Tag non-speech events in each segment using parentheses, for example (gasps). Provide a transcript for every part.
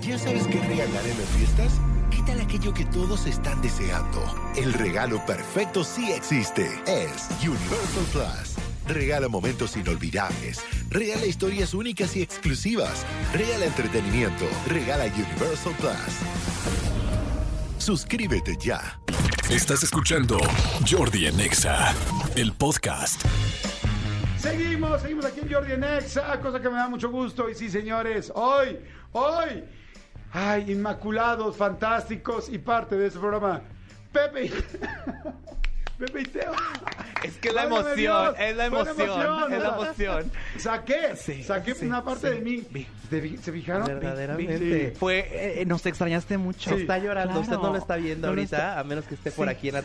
¿Ya sabes qué regalar en las fiestas? ¿Qué tal aquello que todos están deseando? El regalo perfecto sí existe. Es Universal Plus. Regala momentos inolvidables. Regala historias únicas y exclusivas. Regala entretenimiento. Regala Universal Plus. Suscríbete ya. Estás escuchando Jordi en Exa, el podcast. Seguimos, seguimos aquí en Jordi en Exa, cosa que me da mucho gusto. Y sí, señores, hoy, hoy, ay, inmaculados, fantásticos y parte de este programa, Pepe (laughs) y, Pepe y Teo. Es que la emoción, Dios, es la emoción, es la emoción. Saqué, Sí, saqué sí, una parte sí. de mí. Vi. ¿Se fi- ¿Se fijaron? Verdaderamente. Sí. Fue, eh, nos extrañaste mucho. Sí. Está llorando, usted no lo está viendo No ahorita, está- a menos que esté por aquí en la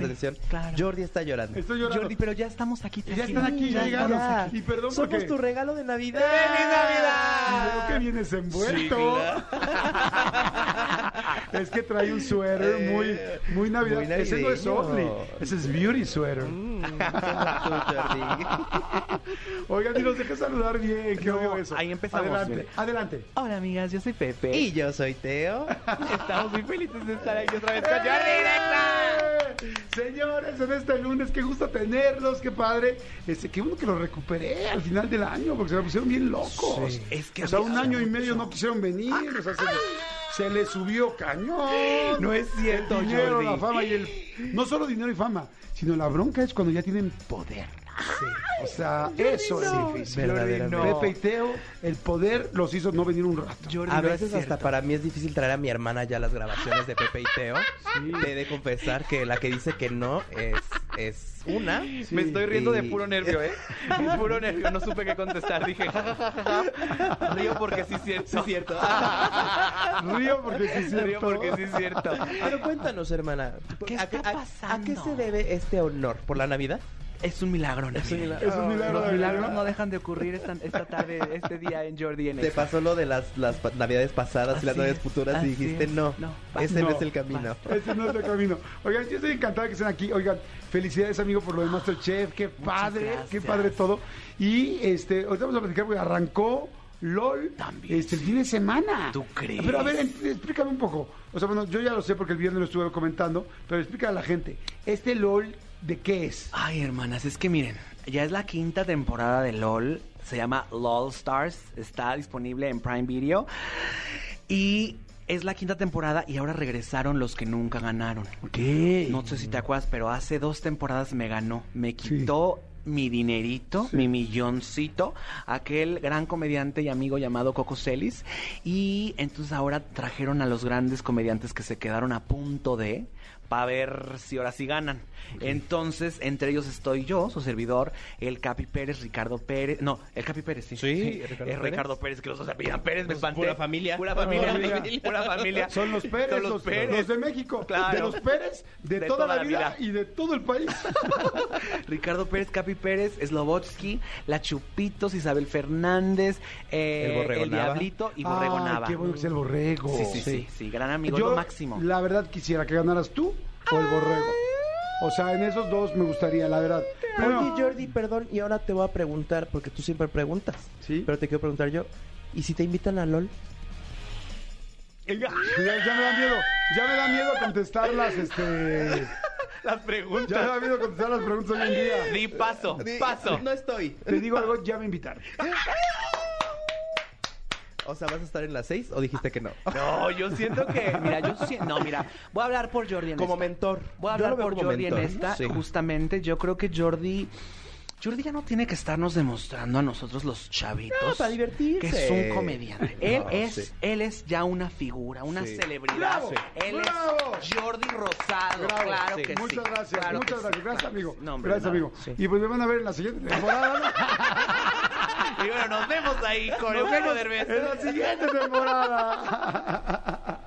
claro. Jordi está llorando. Estoy llorando. Jordi, pero ya estamos aquí. Ya están aquí, ya aquí. Y perdón Somos porque... tu regalo de Navidad. ¡Feliz Navidad! Y veo que vienes envuelto. Es que trae un suéter muy, muy navidad. Muy Ese no es. Oakley, ese es Beauty Sweater. Mm. Oigan, y nos deja saludar bien, qué No, obvio eso. ahí empezamos, Adelante, adelante. Hola, amigas, yo soy Pepe. Y yo soy Teo. estamos muy felices de estar aquí otra vez con Jordi Directa. ¡Eh! Señores, en este lunes, qué gusto tenerlos, qué padre. Este, qué bueno que los recuperé al final del año, porque se me pusieron bien locos. Sí. Es que o sea, un año y mucho. medio no quisieron venir, o sea, se, le- se le subió cañón. (gasps) No es cierto, el dinero, Jordi. la fama y el... No solo dinero y fama, sino la bronca es cuando ya tienen poder. O sea, eso es no. difícil. Verdaderamente. no. Pepe y Teo, el poder los hizo no venir un rato. Jordi, A no es veces hasta para mí es difícil traer a mi hermana ya las grabaciones de Pepe y Teo. He de confesar que la que dice que no es, es una. Me estoy riendo de puro nervio, ¿eh? (laughs) De puro nervio, no supe qué contestar. Dije, ja, ja, ja, ja, ja. Río porque sí es cierto. Sí es cierto. (laughs) Río porque sí es cierto. Río porque sí es cierto. Pero cuéntanos, hermana. ¿Qué ¿a está a- ¿A, pasando? qué se debe este honor? ¿Por la Navidad? Es un milagro, Es un milagro. Es un milagro. Los de milagros verdad. no dejan de ocurrir esta, esta tarde, este día en Jordi en Te pasó lo de las, las navidades pasadas y las navidades es, futuras y dijiste es. no, No, ese no, no, es el camino. Ese no es el camino. Oigan, yo estoy encantado de que estén aquí. Oigan, felicidades, amigo, por lo de Masterchef. Qué padre, qué padre todo. Y este, ahorita vamos a platicar porque arrancó LOL También, este, el fin de semana. ¿Tú crees? Pero a ver, explícame un poco. O sea, bueno, yo ya lo sé porque el viernes lo estuve comentando, pero explica a la gente. ¿Este LOL de qué es? Ay, hermanas, es que miren, ya es la quinta temporada de LOL. Se llama LOL Stars. Está disponible en Prime Video. Y es la quinta temporada y ahora regresaron los que nunca ganaron. ¿Qué? No sé si te acuerdas, pero hace dos temporadas me ganó. Me quitó mi dinerito, Sí. mi milloncito, aquel gran comediante y amigo llamado Coco Celis. Y entonces ahora trajeron a los grandes comediantes que se quedaron a punto de para ver si ahora sí ganan. Entonces, entre ellos estoy yo, su servidor, el Capi Pérez, Ricardo Pérez. No, el Capi Pérez, sí. Sí, Ricardo es Ricardo Pérez, que los dos se apellidan Pérez, me Pues, espanté. pura familia. Pura familia. familia. Pura familia. (laughs) Son los Pérez, Son los, los Pérez. los de México, Claro. de los Pérez, de, De toda, la vida, y de todo el país. (laughs) Ricardo Pérez, Capi Pérez, Slobotsky, La Chupitos, Isabel Fernández, eh, El Borrego el. Diablito y Borrego Ay, Nava. qué bueno que es el borrego. Sí, sí, sí, sí, gran amigo, Yo, lo máximo. la verdad, quisiera que ganaras tú o el borrego. O sea, en esos dos me gustaría, la verdad. Pero, Oye, Jordi, perdón, y ahora te voy a preguntar, porque tú siempre preguntas. Sí. Pero te quiero preguntar yo. ¿Y si te invitan a LOL? ya, ya me da miedo, ya me da miedo contestarlas, este... (laughs) Las Ya me preguntas. da miedo contestar las preguntas hoy en día. Di paso, paso. No estoy. Te digo algo, ya me invitaron. (laughs) O sea, ¿vas a estar en las seis o dijiste que no? (laughs) No, yo siento que, mira, yo siento, no, mira, voy a hablar por Jordi en Como esta. mentor. Voy a hablar por Jordi en esta, Sí. justamente, yo creo que Jordi, Jordi ya no tiene que estarnos demostrando a nosotros los chavitos. No, para divertirse. Que es un comediante. Él No, es, sí. él es ya una figura, una Sí. celebridad. ¡Bravo! Él ¡Bravo! es Jordi Rosado, Bravo, claro sí. que sí. Muchas gracias, claro muchas que gracias. sí. Gracias, amigo. No, hombre, gracias, amigo. Sí. Y pues me van a ver en la siguiente temporada. (laughs) Y bueno, nos vemos ahí con Nos Eugenio Derbez. En la siguiente temporada.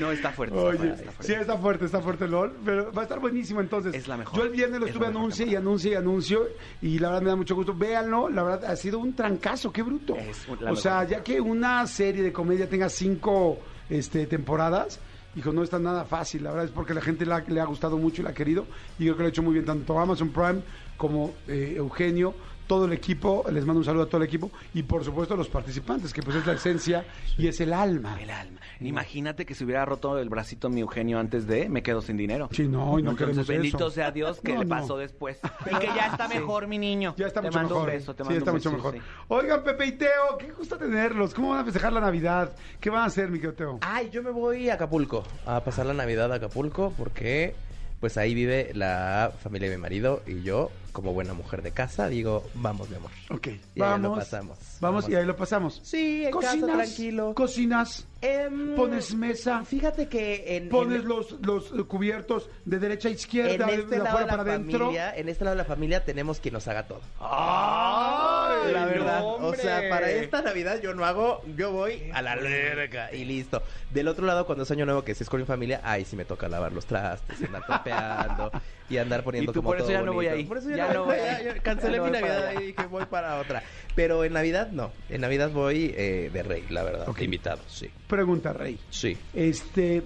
No, está fuerte. está Oye, fuerte, está fuerte. sí, está fuerte, está fuerte LOL, pero va a estar buenísimo entonces. Es la mejor. Yo el viernes lo Es estuve anuncio y anuncio y anuncio y la verdad me da mucho gusto. Véanlo, la verdad ha sido un trancazo, qué bruto. Es o sea, ya que una serie de comedia tenga cinco este, temporadas, hijo, no está nada fácil. La verdad es porque la gente la- le ha gustado mucho y la ha querido y yo creo que lo ha hecho muy bien tanto Amazon Prime como eh, Eugenio, todo el equipo, les mando un saludo a todo el equipo y por supuesto a los participantes, que pues es la esencia y es el alma. El alma. Imagínate que si hubiera roto el bracito mi Eugenio antes de, me quedo sin dinero. Sí, no, y no Entonces, queremos bendito eso. sea Dios que No, le no. pasó después. (laughs) Y que ya está mejor, mi niño. Ya está te mucho mando mejor. un beso, te sí, mando está un mucho beso, mejor. sí. Oigan, Pepe y Teo, qué gusto tenerlos. ¿Cómo van a festejar la Navidad? ¿Qué van a hacer, mi querido Teo? Ay, yo me voy a Acapulco a pasar la Navidad a Acapulco porque pues ahí vive la familia de mi marido y yo, como buena mujer de casa, digo, vamos, mi amor. Ok, Y ahí vamos. lo pasamos. Vamos Vamos. y ahí lo pasamos. Sí, en casa, tranquilo. Cocinas, Em, pones mesa, Fíjate que en, pones en- los, los cubiertos de derecha a en izquierda, de, este de lado de la para adentro. en este lado de la familia tenemos quien nos haga todo. ¡Ay! la verdad. hombre! O sea, para esta Navidad yo no hago, yo voy a la alberca y listo. Del otro lado, cuando es año nuevo, que si es con mi familia, ahí sí me toca lavar los trastes, andar (laughs) trapeando y andar poniendo Y tú como por eso todo ya no voy ahí. Por eso ya, Ya no no voy. voy ya- ahí. ya (laughs) cancelé Ya no mi Navidad y dije voy para otra. Pero en Navidad no. En Navidad voy eh, de rey, la verdad. Ok. Invitado, sí. Pregunta, Rey. Sí. Este,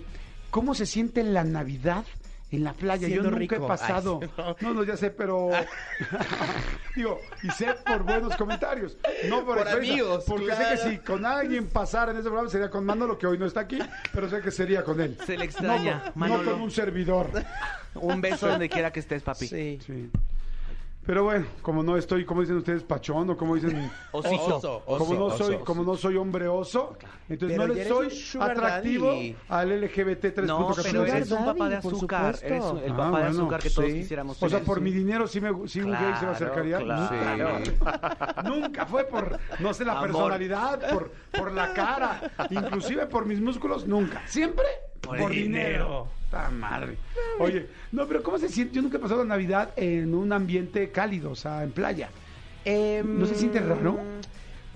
¿cómo se siente la Navidad en la playa? Yo nunca he pasado. Ay, (laughs) no. no. no, ya sé, pero (laughs) (laughs) digo, y sé por buenos comentarios, no por, Por experiencia, amigos, porque sé que si con alguien pasara en ese programa sería con Manolo, que hoy no está aquí, pero sé que sería con él. Se le extraña, no, Manolo. no con un servidor. Un beso donde quiera que estés, papi. Sí. Sí. Pero bueno, como no estoy, como dicen ustedes, pachón o como dicen (laughs) Osito. Oso, como no soy, oso. como no soy hombre oso, entonces Pero no le soy atractivo daddy. al LGBT 3.14. No, pero eres un papá de azúcar. Eres el Ah, papá de bueno, azúcar que todos sí. quisiéramos O sea, tener. por mi dinero sí, me, sí un gay se me acercaría. claro. Nunca, (laughs) nunca fue por, no sé, la Amor. personalidad, por, por la cara, inclusive por mis músculos, nunca. Siempre por, dinero. ¡Ta madre! Oye, no, pero ¿cómo se siente? Yo nunca he pasado la Navidad en un ambiente cálido, o sea, en playa. Em, ¿No se siente raro?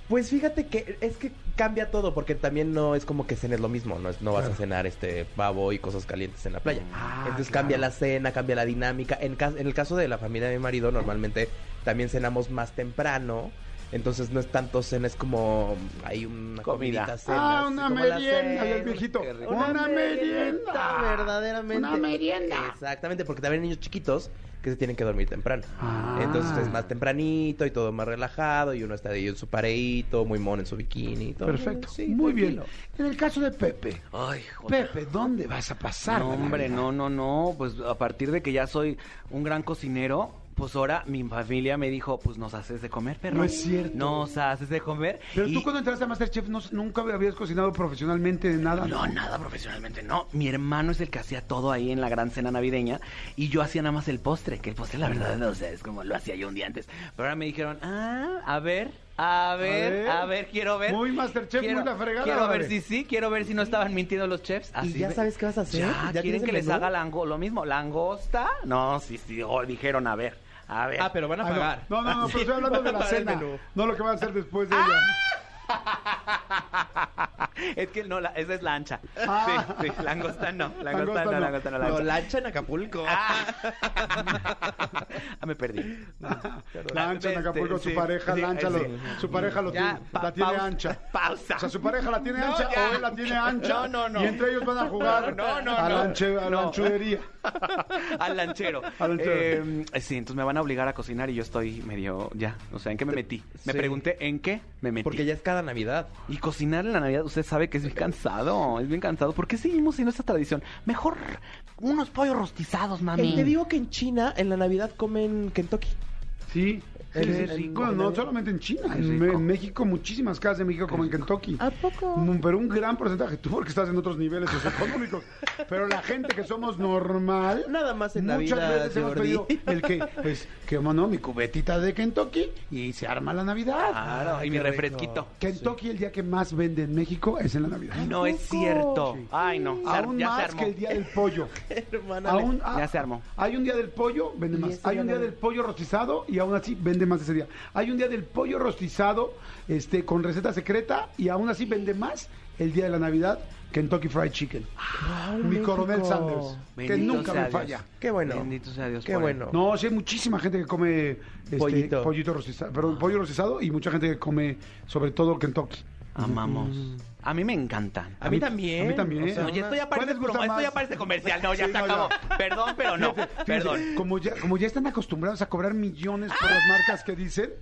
Pues fíjate que es que cambia todo porque también no es como que cenes lo mismo, no, es, no vas Claro. a cenar este pavo y cosas calientes en la playa. Ah, Entonces claro. cambia la cena, cambia la dinámica. En, ca- en el caso de la familia de mi marido, normalmente también cenamos más temprano. Entonces no es tanto cena, es como hay una Comida. comidita, cena, ah, una merienda, y el cena. viejito. Una, merienda. verdaderamente. Una merienda. Exactamente, porque también hay niños chiquitos que se tienen que dormir temprano. Ah. Entonces es más tempranito y todo más relajado y uno está ahí en su pareíto, muy mono en su bikini y todo. Perfecto. Sí, Muy bien. tranquilo. En el caso de Pepe. Ay, joder. Pepe, ¿dónde vas a pasar? No, hombre, no, no, no. Pues a partir de que ya soy un gran cocinero, pues ahora mi familia me dijo, pues nos haces de comer, perro. No es cierto. Nos haces de comer. Pero Y- tú cuando entraste a Masterchef no- nunca habías cocinado profesionalmente de nada. No, nada profesionalmente, no. Mi hermano es el que hacía todo ahí en la gran cena navideña y yo hacía nada más el postre, que el postre la verdad no sé, es como lo hacía yo un día antes. Pero ahora me dijeron, ah, a ver, a ver, a ver, ver. quiero ver. Muy Masterchef, quiero, muy la fregada, Quiero ver si sí, quiero ver si no estaban mintiendo los chefs. Así ya sabes qué vas a hacer? Ya, ¿Ya quieren que les haga lango, lo mismo, langosta. No, sí, sí, oh, dijeron, a ver, a ver. Ah, pero van a Ah, no. pagar. No, no, no, pero (laughs) estoy hablando de la cena. No lo que van a hacer después de ella. (laughs) es que no, la- esa es la ancha. Ah. Sí, sí, langosta no, langosta, Langosta no, no. langosta no, No, langosta. lancha en Acapulco. Ah, me perdí. Lancha en Acapulco, Este, su sí, pareja sí, lancha, lo- su pareja lo Ya, tiene, pa- la tiene pausa, ancha. pausa. O sea, su pareja la tiene No, ancha ya. o él la tiene ancha. No, no, no. Y entre ellos van a jugar No, no, a, no. lanche- a No. lanchudería. (laughs) Al lanchero. Al lanchero. Eh, sí, entonces me van a obligar a cocinar y yo estoy medio ya. O sea, ¿en qué me metí? Me Sí. pregunté en qué me metí. Porque ya es cada Navidad. Y cocinar en la Navidad, usted sabe que es bien cansado, es bien cansado. ¿Por qué seguimos sin esta tradición? Mejor unos pollos rostizados, mami. Eh, te digo que en China, en la Navidad, comen Kentucky. Sí. Qué rico. Bueno, no solamente en China, en, México, muchísimas casas de México como en Kentucky. ¿A poco? Mm, Pero un gran porcentaje, tú porque estás en otros niveles socioeconómicos. (laughs) Pero la gente que somos normal, Nada más en muchas Navidad, veces hemos pedido el que, pues, que no, mi cubetita de Kentucky y se arma la Navidad. Claro, y mi refresquito. Kentucky el día que más vende en México es en la Navidad. No es cierto. Sí. Ay, no. Aún ya se más armó. que el día del pollo. (laughs) Hermana, Aún, Ya ah, se armó. Hay un día del pollo, vende más. Hay un día del pollo rostizado y aún así vende más ese día. Hay un día del pollo rostizado este, con receta secreta y aún así vende más el día de la Navidad Kentucky Fried Chicken. Mi México. coronel Sanders, que nunca me Dios. falla. Qué bueno. Bendito sea Dios. Qué él. bueno. No, sí hay muchísima gente que come este, Pollito. pollito rostizado, perdón, pollo rostizado y mucha gente que come sobre todo Kentucky. Amamos. A mí me encantan. A mí también. a mí también. O sea, esto ya ¿Cuál parece les gusta promo- esto ya parece comercial. No, ya Sí, se no, acabó. ya. Perdón, pero no. Fíjate, Perdón. Como ya, como ya están acostumbrados a cobrar millones por las marcas que dicen,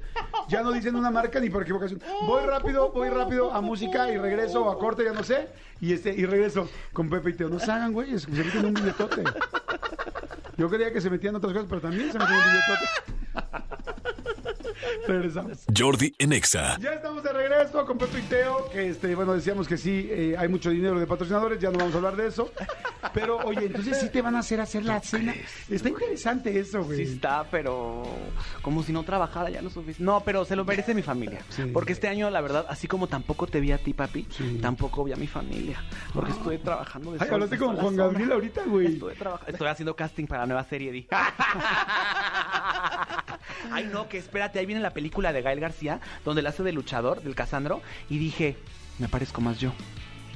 ya no dicen una marca ni por equivocación. Voy rápido, voy rápido a música y regreso a corte, ya no sé. Y este y regreso con Pepe y Teo. No se hagan, güey, se meten un billetote. Yo creía que se metían otras cosas, pero también se metían un billetote. Regresamos. Jordi en Exa. Ya estamos de regreso con Pepe y Teo, que este, bueno, decíamos que sí, eh, hay mucho dinero de patrocinadores, ya no vamos a hablar de eso. Pero, oye, entonces sí te van a hacer hacer la cena. Está interesante eso, güey. Sí está, pero como si no trabajara ya lo suficiente. No, pero se lo merece mi familia. Sí. Porque este año, la verdad, así como tampoco te vi a ti, papi, Sí. tampoco vi a mi familia. Porque estuve trabajando de Ay, sol, hablaste con Juan. Gabriel ahorita, güey. Estuve, traba- estoy haciendo casting para la nueva serie, Di. (laughs) Ay, no, que espérate, ahí viene la película de Gael García, donde él hace de luchador, del Casandro, y dije, me parezco más yo.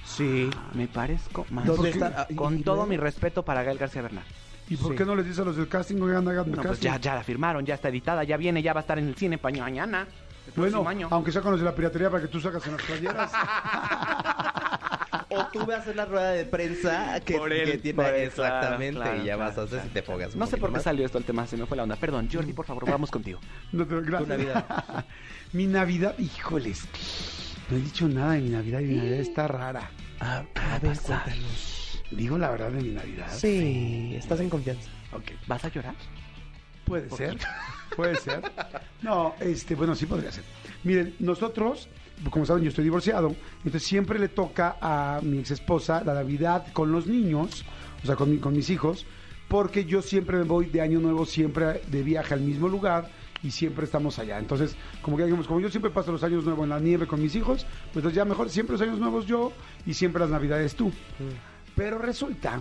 Sí. Me parezco más. ¿Dónde ¿Por qué? está? Ah, Con todo mi respeto para Gael García Bernal. ¿Y por Sí. qué no les dices a los del casting, oigan, hagan No, pues casting? ya, ya la firmaron, ya está editada, ya viene, ya va a estar en el cine mañana. el Bueno, año. aunque sea con los de la piratería para que tú sacas en las playeras. (laughs) O tú vas a hacer la rueda de prensa que, Por él, que tiene por él, exactamente claro, y ya claro, vas a hacer claro. si te pongas. No sé por qué más. salió esto el tema, se me fue la onda. Perdón, Jordi, por favor, vamos contigo. (laughs) No te- gracias. Tu Navidad. (laughs) mi Navidad, híjoles. No he dicho nada de mi Navidad y mi Navidad está rara. Ah, a ver, cuéntanos. Digo la verdad de mi Navidad. Sí, estás en confianza. Ok. ¿Vas a llorar? Puede ser, puede ser. No, este, bueno, sí podría ser. Miren, nosotros, como saben, yo estoy divorciado, entonces siempre le toca a mi ex esposa la Navidad con los niños, o sea, con, mi- con mis hijos, porque yo siempre me voy de año nuevo, siempre de viaje al mismo lugar y siempre estamos allá. Entonces, como que digamos, como yo siempre paso los años nuevos en la nieve con mis hijos, pues entonces ya mejor siempre los años nuevos yo y siempre las Navidades tú. Pero resulta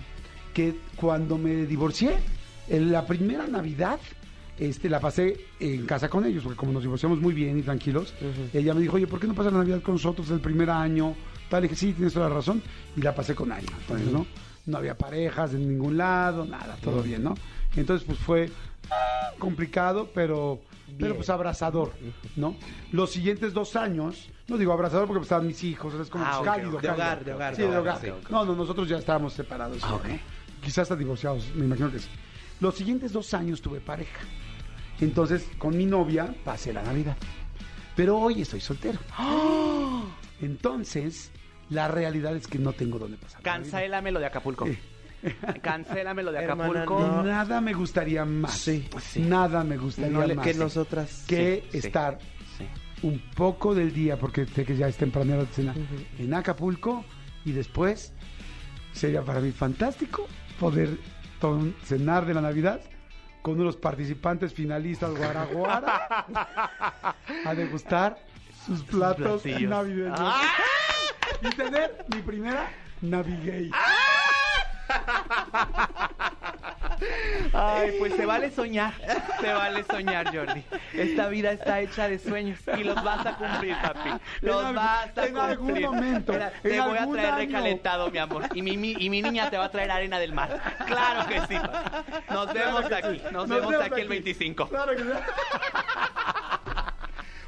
que cuando me divorcié, en la primera Navidad, este, la pasé en casa con ellos, porque como nos divorciamos muy bien y tranquilos, ella me dijo, oye, ¿por qué no pasas la Navidad con nosotros el primer año? Tal, le dije, sí, tienes toda la razón, y la pasé con años. Entonces, ¿no? No había parejas en ningún lado, nada, todo bien, ¿no? Entonces, pues fue complicado, pero, pero pues abrazador, ¿no? Los siguientes dos años, no digo abrazador porque pues, estaban mis hijos, es como Ah, ok, cálido. De cálido. hogar, de hogar, Sí, de hogar, sí. No, no, nosotros ya estábamos separados. Ah. Quizás hasta divorciados, me imagino que sí. Los siguientes dos años tuve pareja. Entonces, con mi novia pasé la Navidad. Pero hoy estoy soltero. (gasps) Entonces, la realidad es que no tengo dónde pasar. Cancélame lo de Acapulco. (laughs) Cancélame lo de Hermana, Acapulco. no. Nada me gustaría más. Sí, sí. Nada me gustaría No le- más. que nosotras. que Sí, estar Sí. un poco del día, porque sé que ya es temprano la cena, en Acapulco y después sería para mí fantástico poder cenar de la Navidad con uno de los participantes finalistas Guaraguara (laughs) a degustar sus platos navideños ¡Ah! y tener mi primera Navigay. Ay, pues se vale soñar. Se vale soñar, Jordi. Esta vida está hecha de sueños y los vas a cumplir, papi. Los vas a en algún cumplir. momento, Mira, en te voy a algún traer año. recalentado, mi amor. Y mi, mi- y mi niña te va a traer arena del mar. Claro que sí, papi. Nos vemos aquí. Nos, vemos aquí el 25. Claro que sí.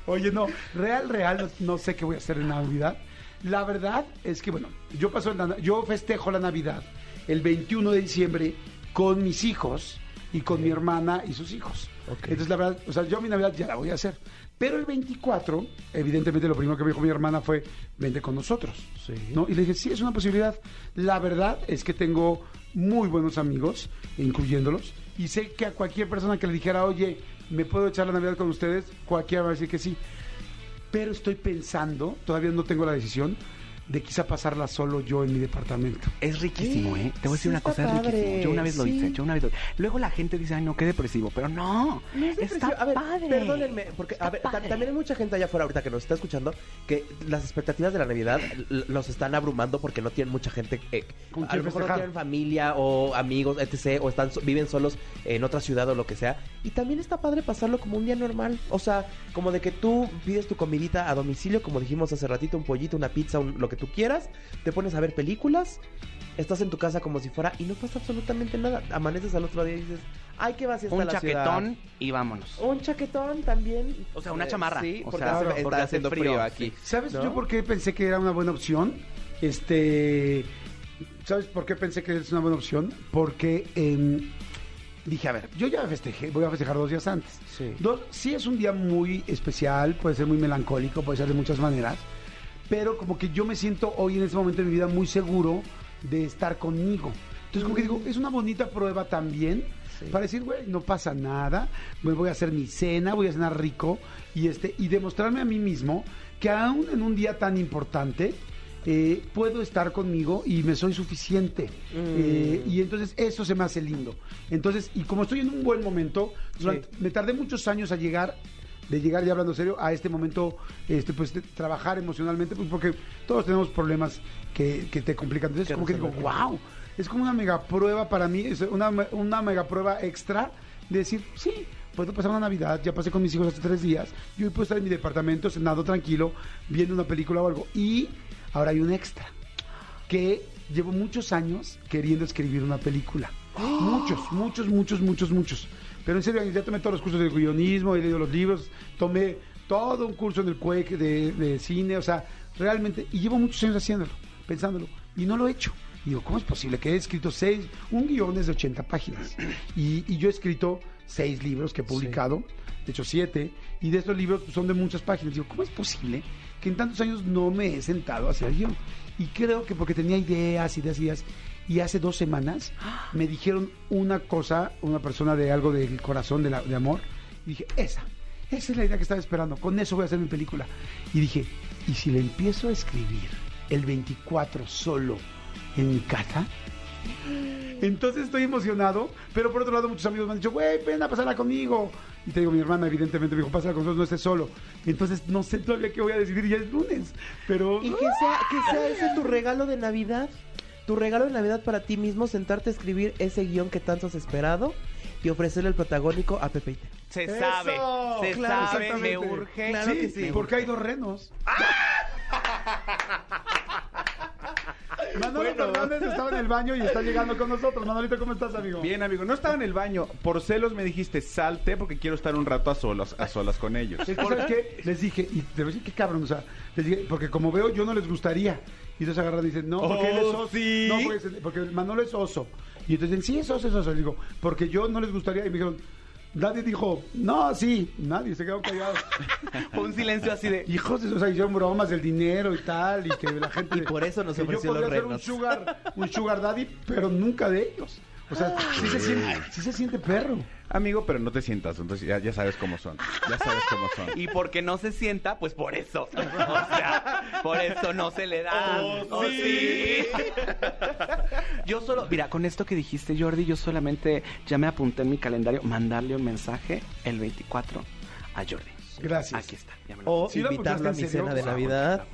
Oye, no, real, real, no, no sé qué voy a hacer en Navidad. La verdad es que, bueno, yo paso yo festejo la Navidad el 21 de diciembre con mis hijos y con mi hermana y sus hijos. Entonces, la verdad, o sea, yo mi Navidad ya la voy a hacer. Pero el 24, evidentemente, lo primero que me dijo mi hermana fue, vente con nosotros. ¿no? Y le dije, sí, es una posibilidad. La verdad es que tengo muy buenos amigos, incluyéndolos, y sé que a cualquier persona que le dijera, oye, ¿me puedo echar la Navidad con ustedes? Cualquiera va a decir que sí. Pero estoy pensando, todavía no tengo la decisión, de quizá pasarla solo yo en mi departamento. Es riquísimo, ¿eh? Te voy a decir Sí, una cosa, es padre, riquísimo. Yo una vez lo sí. hice, yo una vez lo hice. Luego la gente dice, ay, no, qué depresivo. Pero no, No es está a ver, padre. Perdónenme, porque a ver, también hay mucha gente allá afuera ahorita que nos está escuchando que las expectativas de la Navidad los están abrumando porque no tienen mucha gente. eh, ¿Con a lo mejor no tienen familia o amigos, etc. O están viven solos en otra ciudad o lo que sea. Y también está padre pasarlo como un día normal. O sea, como de que tú pides tu comidita a domicilio, como dijimos hace ratito, un pollito, una pizza, un- lo que tú quieras. Te pones a ver películas. estás en tu casa como si fuera y no pasa absolutamente nada. Amaneces al otro día y dices, ay, qué vacía está Un la chaquetón ciudad. y vámonos. Un chaquetón también. O sea, una chamarra. Sí, O porque sea, hace- porque está hace haciendo frío, frío, aquí. ¿Sabes ¿no? yo por qué pensé que era una buena opción? Este, ¿sabes por qué pensé que es una buena opción? Porque em, dije, a ver, yo ya festejé, voy a festejar dos días antes. Sí. Dos, sí es un día muy especial, puede ser muy melancólico, puede ser de muchas maneras, pero como que yo me siento hoy en este momento de mi vida muy seguro de estar conmigo. Entonces como que digo, es una bonita prueba también Sí. para decir, güey, no pasa nada, me voy a hacer mi cena, voy a cenar rico y este y demostrarme a mí mismo que aún en un día tan importante eh, puedo estar conmigo y me soy suficiente. Eh, y entonces eso se me hace lindo. Entonces, y como estoy en un buen momento, durante- me tardé muchos años a llegar de llegar ya hablando serio a este momento este pues de trabajar emocionalmente pues porque todos tenemos problemas que, que te complican entonces como que digo wow es como una mega prueba para mí es una, una mega prueba extra de decir sí puedo pasar una navidad ya pasé con mis hijos hace tres días yo hoy puedo estar en mi departamento cenado tranquilo viendo una película o algo y ahora hay un extra que llevo muchos años queriendo escribir una película. Muchos, muchos, muchos, muchos, muchos. Pero en serio, ya tomé todos los cursos de guionismo, he leído los libros, tomé todo un curso en el CUEC de, de cine, o sea, realmente, y llevo muchos años haciéndolo, pensándolo, y no lo he hecho. Y digo, ¿cómo es posible que he escrito seis, un guion es de 80 páginas? Y, y yo he escrito seis libros que he publicado, de hecho siete, y de estos libros son de muchas páginas. Digo, ¿cómo es posible que en tantos años no me he sentado a hacer guion? Y creo que porque tenía ideas, ideas, ideas, y hace dos semanas me dijeron una cosa, una persona de algo del corazón, de, amor, y dije, esa, esa es la idea que estaba esperando, con eso voy a hacer mi película. Y dije, ¿y si le empiezo a escribir el 24 solo en mi casa? Entonces estoy emocionado, pero por otro lado muchos amigos me han dicho, güey, ven a pasarla conmigo. Y te digo, mi hermana evidentemente me dijo, pásala con nosotros, no estés solo. Entonces no sé todavía qué voy a decidir, ya es lunes. Pero... Y que sea, que sea ese tu regalo de Navidad. Tu regalo de Navidad para ti mismo, sentarte a escribir ese guion que tanto has esperado y ofrecerle el protagónico a Pepe y Te. Se ¡Eso! sabe, se Claro, sabe, me urge. Claro sí, que sí. porque hay dos renos. (laughs) Manolo Fernández estaba en el baño y está llegando con nosotros. Manolito, ¿cómo estás, amigo? Bien, amigo, no estaba en el baño. Por celos me dijiste salte porque quiero estar un rato a solas, a solas con ellos. Es que, ¿sabes qué? Les dije, y te voy a decir qué cabrón, o sea, les dije, porque como veo, yo no les gustaría. Y entonces agarran y dicen, no, porque él es Oh, oso. ¿sí? No, porque, porque Manolo es oso. Y entonces dicen, sí, es oso, es oso. Y digo, porque yo no les gustaría. Y me dijeron, nadie dijo, no, sí, nadie, se quedaron callados. (laughs) Fue un silencio así de. Hijos, o sea, hicieron bromas del dinero y tal, y que la (laughs) gente... Y por eso nos ofreció yo los podría ser un sugar, un sugar daddy, pero nunca de ellos. O sea, sí se siente, sí se siente perro. Amigo, pero no te sientas, entonces ya, ya sabes cómo son. Ya sabes cómo son. Y porque no se sienta, pues por eso. (laughs) O sea, por eso no se le da. Oh, sí. (laughs) Yo solo, mira, con esto que dijiste, Jordi, yo solamente ya me apunté en mi calendario mandarle un mensaje el 24 a Jordi. Gracias. Aquí está. ya me lo O apunté. ¿Sí lo invitarlo a mi cena de Navidad.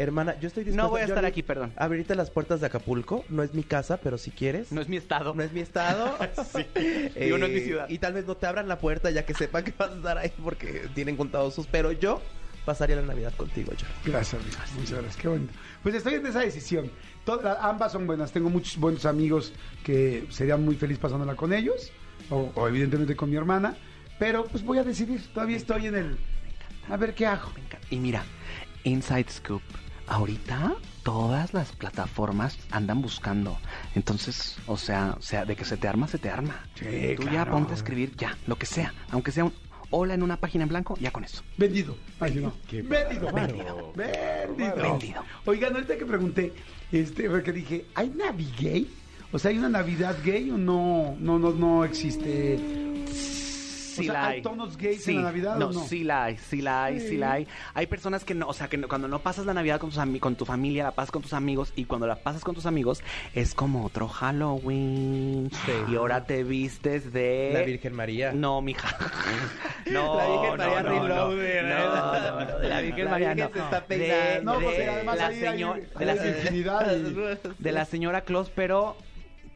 Hermana, yo estoy dispuesta No voy a estar aquí, perdón. abrirte las puertas de Acapulco. No es mi casa, pero si quieres. No es mi estado. No es mi estado. (laughs) Eh, (laughs) Digo, no es mi ciudad. Y tal vez no te abran la puerta ya que sepan que vas a estar ahí porque tienen contados sus. Pero yo pasaría la Navidad contigo, Jordi. Gracias, amigo. Muchas gracias. Qué bonito. Pues estoy en esa decisión. Todas, ambas son buenas. Tengo muchos buenos amigos que sería muy feliz pasándola con ellos. O, o evidentemente con mi hermana. Pero pues voy a decidir. Todavía estoy en el... A ver qué hago. Me encanta. Y mira, Inside Scoop, ahorita todas las plataformas andan buscando. Entonces, o sea, o sea, de que se te arma, se te arma. Sí, Tú ya ponte a escribir ya, lo que sea, aunque sea un hola en una página en blanco, ya con eso. Vendido. Ay, no. Vendido. bárbaro. Vendido. Vendido. Oigan, ahorita que pregunté, este, porque dije, ¿hay Navi gay? O sea, ¿hay una Navidad gay o no, no, no, no existe? Sí sea, la ¿hay hay. tonos gays Sí, en la Navidad no, o no? sí la hay, sí la hay, sí. Sí. la hay. Hay personas que no, o sea, que no- cuando no pasas la Navidad con, tus con tu familia, la pasas con tus amigos y cuando la pasas con tus amigos es como otro Halloween. Sí. Y ahora te vistes de... La Virgen María. No, mija. (laughs) No, La Virgen no, María no, no, Reloaded, no, no, no, de la Virgen La María Virgen no. se está De- peinando. No, de porque además la señor- de la (laughs) de la señora Claus, pero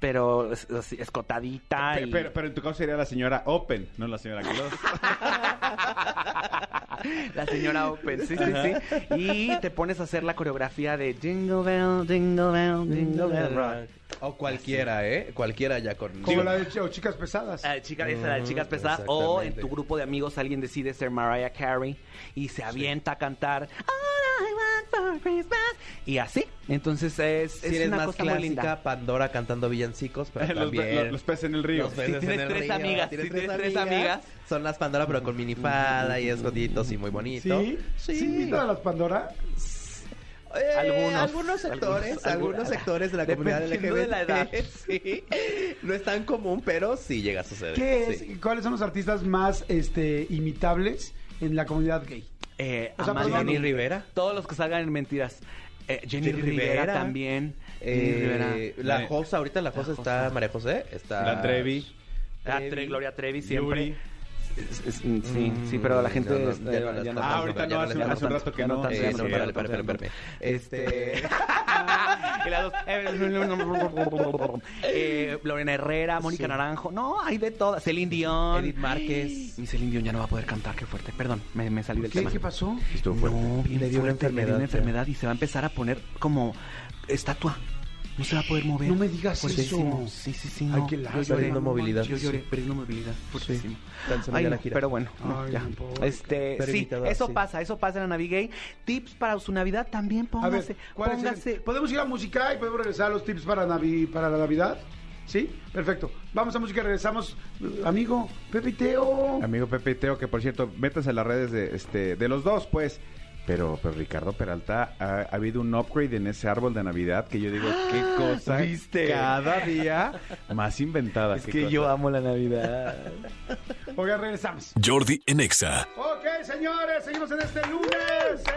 pero es- así, escotadita Pero, y pero, pero en tu caso sería la señora Open, no la señora Claus. la señora Open, sí, sí, sí. Y te pones a hacer la coreografía de Jingle Bell, Jingle Bell, Jingle Bell Rock. O cualquiera, ¿eh? Cualquiera ya con... Como la de ch- o chicas pesadas. Eh, chica, esa era de chicas pesadas. O en exactamente. tu grupo de amigos alguien decide ser Mariah Carey y se avienta a cantar All I want for Christmas. Y así. Entonces es, Si es eres una más cosa muy linda. clásica, Pandora cantando villancicos, pero (laughs) Los, también... los- los peces en el río. Los peces tienes en el tres río. amigas, si tienes tres amigas. Son las Pandora, pero con minifalda y escondiditos y muy bonito. ¿Sí? ¿Sí invitan a las Pandora? Eh, Algunos, algunos sectores, algunos, algunos, sectores de la comunidad LGBT. de la edad. (laughs) sí. No es tan común, pero sí llega a suceder. ¿Qué es? Sí. ¿Cuáles son los artistas más este, imitables en la comunidad gay? Eh, O sea, Rivera. Todos los que salgan en mentiras. Eh, Jenny, Jenny Rivera, Rivera. también. Jenny Eh, Rivera. la Josa, ahorita la Josa está María José, está La Trevi. Ah, Trevi. Tre- Gloria Trevi siempre. Yuri. Es- es- sí, sí, pero la gente Mm, no, no, ya no ya no Ah, ahorita ya no, hace, un rato que no espérame, espérame, no. espérame. Este... y las dos, eh, Lorena Herrera, Mónica Sí. Naranjo. No, hay de todas. Celine Dion. Edith Márquez. Mi Celine Dion ya no va a poder cantar, qué fuerte. Perdón, me, me salí del ¿Qué, tema. ¿Qué pasó? Estuvo fuerte. No, bien Le dio una le dio enfermedad y se va a empezar a poner como estatua. No se va a poder mover. No me digas Fuertísimo. eso. Sí, sí, sí. Ay, No. qué Yo lástima. lloré. Perdiendo movilidad. Yo lloré, perdiendo movilidad. Ay, la no, gira. pero bueno, no, Ay, ya. Este, Pero sí, eso sí. pasa, eso pasa en la Navigay. Tips para su Navidad también, A ver, póngase, ¿cuál es el- póngase. ¿podemos ir a música y podemos regresar a los tips para, Navi- para la Navidad? ¿Sí? Perfecto. Vamos a música y regresamos. Amigo, Pepe y Teo. Amigo Pepe y Teo, que por cierto, métanse en las redes de, este, de los dos, pues. Pero, pero Ricardo Peralta, ha, ha habido un upgrade en ese árbol de Navidad que yo digo, qué cosa. ¿Viste? Cada día más inventada. Es que cosa. yo amo la Navidad. Oigan, regresamos. Jordi en Exa. Ok, señores, seguimos en este lunes. ¡Eh!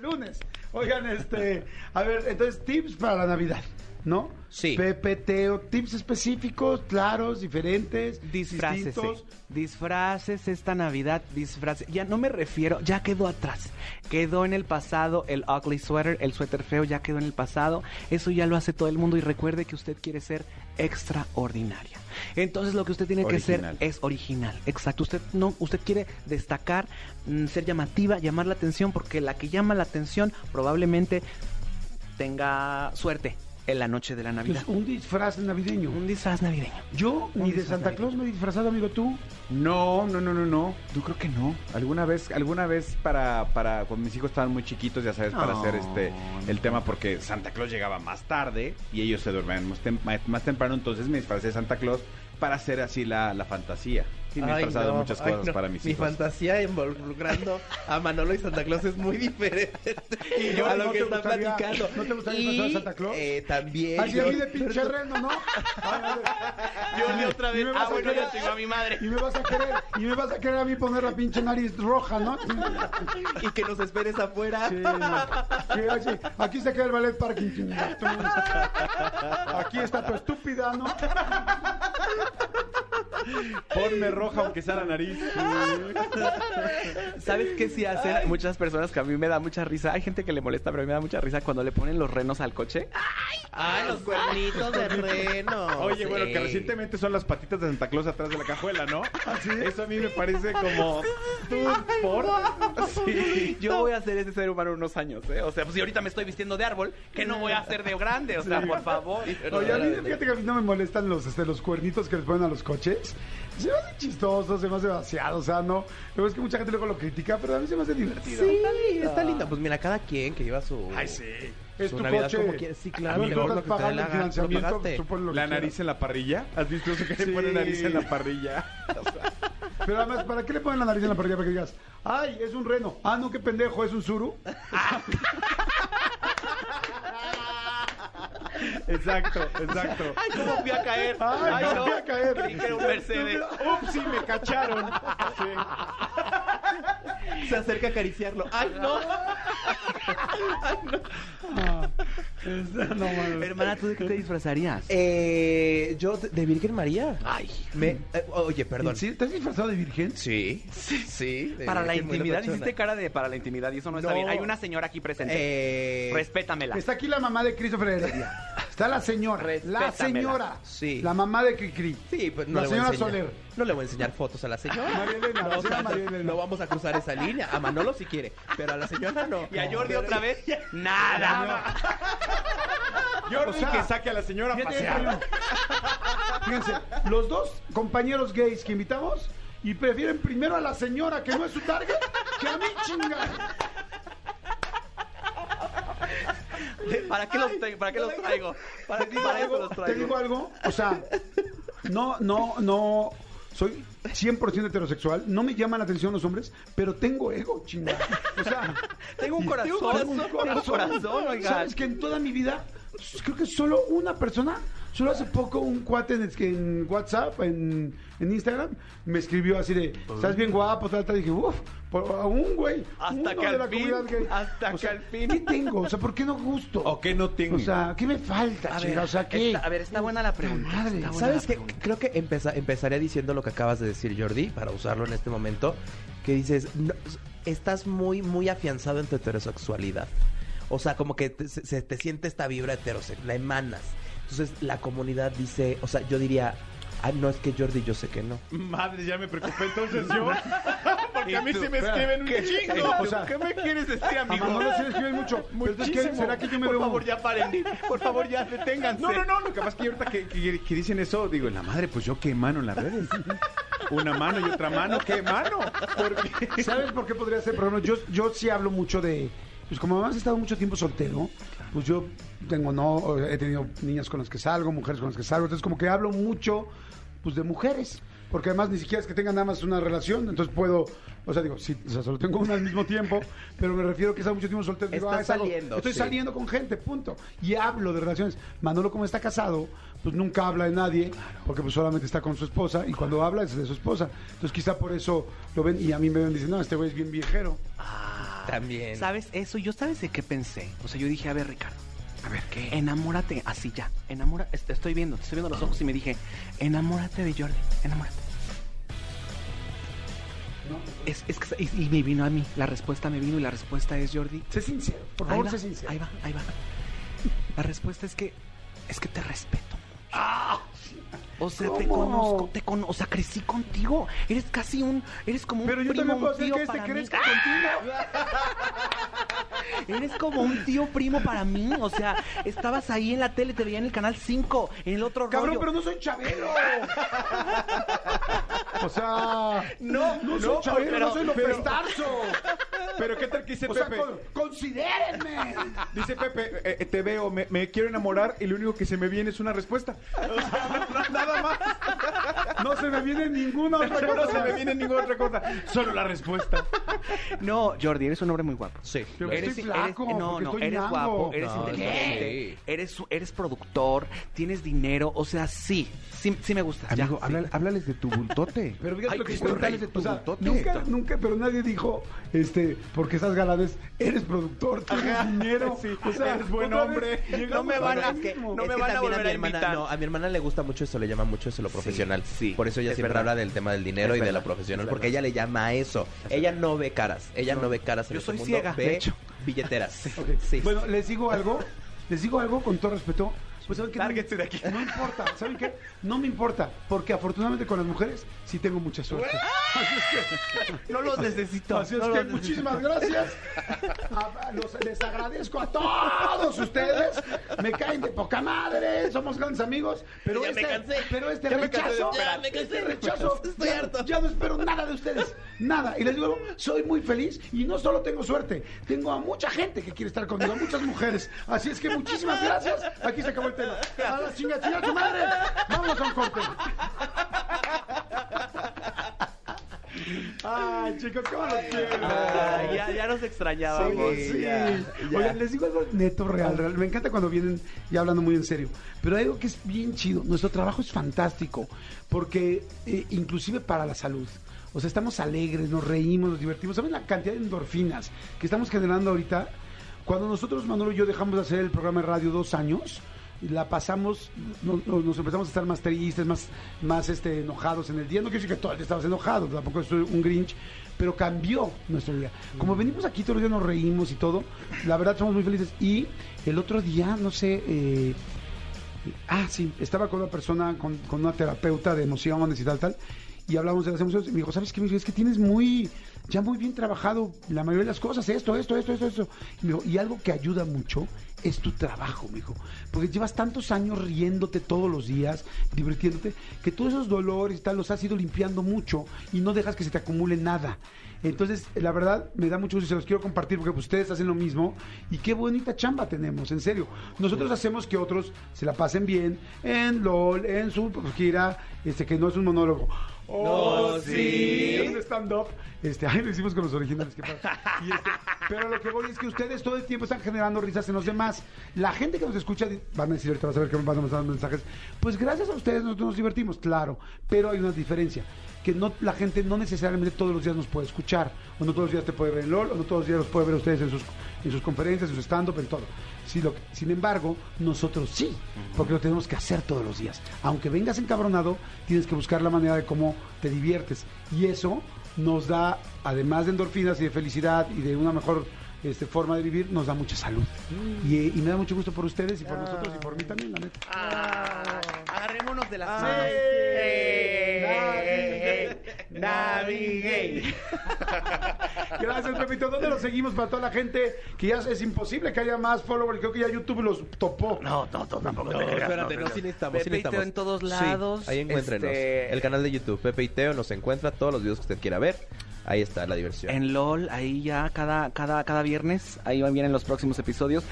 Lunes. Oigan, este, a ver, entonces tips para la Navidad, ¿no? Sí. Pepe, Teo, tips específicos, claros, diferentes, distintos. Disfraces esta Navidad, disfraces. Ya no me refiero, ya quedó atrás. Quedó en el pasado el ugly sweater, el suéter feo ya quedó en el pasado. Eso ya lo hace todo el mundo y recuerde que usted quiere ser extraordinaria. Entonces lo que usted tiene Original. que ser es original. Exacto. Usted no, usted quiere destacar, mm, ser llamativa, llamar la atención porque la que llama la atención probablemente tenga suerte en la noche de la Navidad. Pues, un disfraz navideño. Un disfraz navideño. Yo ni de Santa. Claus me he disfrazado, amigo, tú. No, no, no, no, no. Yo creo que no. Alguna vez, alguna vez para, para cuando mis hijos estaban muy chiquitos, ya sabes, para hacer este el tema porque Santa Claus llegaba más tarde y ellos se dormían más, tem- más- temprano, entonces me disfracé de Santa Claus para hacer así la, la fantasía. Sí, me he Ay, disfrazado de no, muchas ay, cosas no. para mis Mi hijos. fantasía involucrando a Manolo y Santa Claus es muy diferente Y yo, a lo ¿no que están gustaría- platicando. ¿no te gustaría disfrazar de Santa Claus? Eh, también. Así a mí yo- de pinche reno, ¿no? Yo ni otra vez. Y me vas Ah, a bueno, querer- yo tengo a mi madre. Y me vas a querer, y me vas a querer a mí poner la pinche nariz roja, ¿no? y que nos esperes afuera. Sí, no. Sí, aquí se queda el ballet parking. Aquí está tu estúpida, ¿no? Ponme roja aunque sea la nariz. (laughs) ¿Sabes qué sí hacen muchas personas que a mí me da mucha risa? Hay gente que le molesta, pero a mí me da mucha risa cuando le ponen los renos al coche. Ah, los cuernitos de reno. Oye, bueno, Sí. que recientemente son las patitas de Santa Claus atrás de la cajuela, ¿no? Eso a mí me parece (laughs) como... ¿Tú por? Sí. Yo voy a ser ese ser humano unos años, ¿eh? O sea, pues si ahorita me estoy vistiendo de árbol, ¿qué no voy a hacer de grande? O sea, por favor. Oye, a mí, fíjate que a mí no me molestan los, este, los cuernitos que les ponen a los coches. Se me hace chistoso, se me hace vaciado, o sea, no. Luego es que mucha gente luego lo critica, pero a mí se me hace divertido. Sí, está linda. Pues mira, cada quien que lleva su. Ay, sí. Es Su tu Navidad coche. como. Sí, claro, Amigo, estás pagando la el financiamiento, pagaste. tú pones lo que La quieras. nariz en la parrilla. ¿Has visto eso que Sí. le pone nariz en la parrilla? (laughs) Pero además, ¿para qué le ponen la nariz en la parrilla? Para que digas, ay, es un reno. Ah, no, qué pendejo, es un suru. (laughs) Exacto, (laughs) exacto. Ay, cómo fui a caer. Ay, no fui a caer. Creí que era un Mercedes. Ups, sí, me cacharon. (laughs) Se acerca a acariciarlo. ¡Ay, no! (laughs) no, mames. Hermana, ¿tú de qué te disfrazarías? Eh, yo, de, Virgen María. Ay. Me, eh, oye, perdón. ¿Sí? ¿Te has disfrazado de virgen? Sí, sí, Para la intimidad, hiciste cara de para la intimidad y eso no, está No. bien. Hay una señora aquí presente. Eh, Respétamela. Está aquí la mamá de Christopher Heredia. (laughs) Está la señora. La señora. Sí. La mamá de Cricri. Sí, pues no La señora. Soler. No le voy a enseñar fotos a la señora. María Elena, la No, o sea, señora María Elena. no vamos a cruzar esa línea. A Manolo si quiere, pero a la señora no. Y a Jordi otra vez, nada. (laughs) Jordi O sea, que saque a la señora a pasear. Fíjense, los dos compañeros gays que invitamos y prefieren primero a la señora que no es su target que a mí, chinga. ¿Para qué los, traigo? ¿Para qué los traigo? ¿Para, para eso los Te traigo. digo algo, o sea, no, no, no. Soy 100% heterosexual, no me llaman la atención los hombres, pero tengo ego, chingada. O sea, (laughs) Tengo un corazón, tengo un tengo un corazón, oigan. ¿Sabes que en toda mi vida, creo que solo una persona, solo hace poco un cuate en, en WhatsApp, en, en Instagram, me escribió así de, estás bien guapo, tal, tal, y dije, uff, a un güey, Hasta que de al la fin, comunidad gay. hasta O que al fin. ¿Qué tengo? O sea, ¿por qué no gusto? ¿O qué no tengo? O sea, ¿qué me falta, A ver, O sea, ¿qué? está, a ver, está buena la pregunta. Madre, está buena ¿Sabes qué? Creo que empeza- empezaría diciendo lo que acabas de decir, Jordi, para usarlo en este momento. Que dices, no, estás muy, muy afianzado en tu heterosexualidad. O sea, como que te, se, se te siente esta vibra heterosexual, la emanas. Entonces, la comunidad dice, o sea, yo diría, ah, no es que Jordi, yo sé que no. Madre, ya me preocupé entonces yo. (laughs) Porque a mí se me escriben un chingo. O sea, ¿Qué me quieres decir, A amigo? Manolo se le escriben mucho. (laughs) Muchísimo. ¿será que yo me Por veo? favor, ya paren. Por favor, ya deténganse. No, no, no. Lo que pasa es que ahorita que, que- que dicen eso, digo, en la madre, pues yo qué mano en las redes. (laughs) Una mano y otra mano, ¿qué mano? Porque... ¿Sabes por qué podría ser? Por ejemplo, yo, yo sí hablo mucho de. Pues como además he estado mucho tiempo soltero, pues yo tengo, no, he tenido niñas con las que salgo, mujeres con las que salgo, entonces como que hablo mucho, pues de mujeres, porque además ni siquiera es que tengan nada más una relación, entonces puedo, o sea, digo, sí, o sea, solo tengo una al mismo tiempo, pero me refiero que estado mucho tiempo soltero, digo, ah, es algo- saliendo, estoy sí. saliendo con gente, punto, y hablo de relaciones. Manolo como está casado, pues nunca habla de nadie, porque pues solamente está con su esposa, y cuando habla es de su esposa, entonces quizá por eso lo ven, y a mí me ven dicen, no, este güey es bien viejero. También. ¿Sabes eso? Yo sabes de qué pensé. O sea, yo dije, a ver, Ricardo. A ver, ¿qué? Enamórate, así ya. Enamora, est- estoy viendo, te estoy viendo los ojos y me dije, enamórate de Jordi, enamórate. Es, es que, y, y me vino a mí, la respuesta me vino y la respuesta es Jordi. Sé sincero, por favor, sé sincero. ahí va, ahí va. La respuesta es que, es que te respeto. O sea, te ¿Cómo? conozco, te conozco, o sea, crecí contigo. Eres casi un, eres como un Pero yo primo, también puedo tío que este mí. crezca contigo. (laughs) Eres como un tío primo para mí. O sea, estabas ahí en la tele, te veía en el canal 5, en el otro Cabrón, rollo. pero no soy chabelo. o sea, No, no soy no, chabelo, pero- no soy pero- López Tarso. Pero ¿qué tal que dice O sea, Pepe? con- considérenme. Dice Pepe, eh, eh, te veo, me, me quiero enamorar y lo único que se me viene es una respuesta. O sea, no- nada más. No se me viene ninguna otra cosa. No se me viene ninguna otra cosa. Solo la respuesta. No, Jordi, eres un hombre muy guapo. Sí. Pero Eres, estoy flaco, eres- no, no, eres guapo, eres No, inteligente, eres, eres productor, tienes dinero, o sea, sí, sí, sí me gusta. ya, Amigo, sí. háblale- háblales de tu bultote. (laughs) Pero fíjate Ay, lo que cuéntales de tu O sea, bultote. nunca, nunca, pero nadie dijo, este, porque estás galanes, eres productor, tienes dinero. (laughs) sí, o sea, eres buen hombre. vez No me van a- mismo. no me que van a volver mi a hermana, invitar. no, a mi hermana le gusta mucho eso, le llama mucho eso lo profesional. sí, Por eso ella es siempre verdad. habla del tema del dinero Es y de la profesional, es porque ella le llama a eso. ella no ve caras, ella no, ve caras en Yo este soy ciega, de hecho. Billeteras. Sí. Bueno, les digo algo, les digo algo con todo respeto. Pues saben no, Lárguense de aquí. no importa, ¿saben qué? No me importa, porque afortunadamente con las mujeres sí tengo mucha suerte. Así es que, No los necesito. así es no que muchísimas gracias. A- a los- les agradezco a todos ustedes. Me caen de poca madre, somos grandes amigos. Pero Ya me este, cansé. pero este Ya me cansé de rechazo, esperar. Ya me cansé. este rechazo, Estoy ya, harto. ya no espero nada de ustedes, nada. Y les digo, soy muy feliz y no solo tengo suerte, tengo a mucha gente que quiere estar conmigo, a muchas mujeres. Así es que muchísimas gracias. Aquí se acabó A la chinga, chinga tu madre. Vamos a un corte. Ay, chicos, ¿cómo los quiero? Ay, ya, ya nos extrañábamos. Sí, sí. ya, ya. Oigan, les digo algo neto, real, real. Me encanta cuando vienen y hablando muy en serio. Pero hay algo que es bien chido. Nuestro trabajo es fantástico. Porque, eh, inclusive para la salud. O sea, estamos alegres, nos reímos, nos divertimos. ¿Saben la cantidad de endorfinas que estamos generando ahorita? Cuando nosotros, Manolo y yo, dejamos de hacer el programa de radio dos años, la pasamos, no- no- nos, empezamos a estar más tristes, más, más este, enojados en el día. No quiero decir que todo el día estabas enojado, tampoco soy un Grinch, pero cambió nuestro día. Como venimos aquí todos los días nos reímos y todo, la verdad somos muy felices. Y el otro día, no sé, eh, ah, sí, estaba con una persona, con, con una terapeuta de emociones y tal, tal, y hablamos de las emociones, y me dijo, ¿sabes qué? Me dijo, es que tienes muy, ya muy bien trabajado la mayoría de las cosas, esto, esto, esto, esto, esto. Y me dijo, y algo que ayuda mucho es tu trabajo, mijo. Porque llevas tantos años riéndote todos los días, divirtiéndote, que todos esos dolores y tal los has ido limpiando mucho y no dejas que se te acumule nada. Entonces, la verdad, me da mucho gusto y se los quiero compartir porque pues, ustedes hacen lo mismo y qué bonita chamba tenemos, en serio. Nosotros hacemos que otros se la pasen bien en LOL, en su gira, este, que no es un monólogo. Oh, sí. Es un stand-up. Este, (laughs) ay, lo hicimos con los originales. ¿qué pasa? Y este, pero lo que voy es que ustedes todo el tiempo están generando risas en los demás. La gente que nos escucha, van a decir ahorita, vas a ver que me van a mandar mensajes. Pues gracias a ustedes nosotros nos divertimos, claro. Pero hay una diferencia. Que no, la gente no necesariamente todos los días nos puede escuchar. O no todos los días te puede ver en LOL, o no todos los días los puede ver ustedes en sus, en sus conferencias, en su stand-up, en todo. Lo sin embargo, nosotros sí, porque lo tenemos que hacer todos los días. Aunque vengas encabronado, tienes que buscar la manera de cómo te diviertes. Y eso nos da, además de endorfinas y de felicidad y de una mejor este, forma de vivir, nos da mucha salud. Y, y me da mucho gusto por ustedes y por nosotros y por mí también, la neta. Ah, agarrémonos de las Ah, manos. Sí. Navigate. (laughs) Gracias, Pepito. ¿Dónde lo seguimos para toda la gente? Que ya es imposible que haya más followers. Creo que ya YouTube los topó. No, no, no, tampoco No, te creas, espérate, no, no, no. sí necesitamos, sí Pepe y Teo necesitamos. en todos Sí, lados. ahí encuéntrenos. Este, El canal de YouTube, Pepe y Teo, nos encuentra todos los videos que usted quiera ver. Ahí está la diversión. En LOL, ahí ya cada, cada, cada viernes, ahí van vienen los próximos episodios.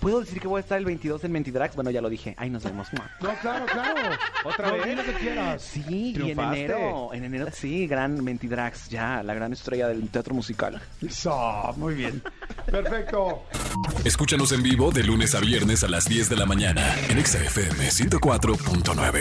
¿Puedo decir que voy a estar el 22 en Mentidrax? Bueno, ya lo dije. Ahí nos vemos. No, claro, claro. ¿Otra No, vez? lo que quieras. Sí, y en enero, en enero, sí, gran Mentidrax, ya, la gran estrella del teatro musical. Eso, muy bien. Perfecto. Escúchanos en vivo de lunes a viernes a las 10 de la mañana en Exa FM 104.9.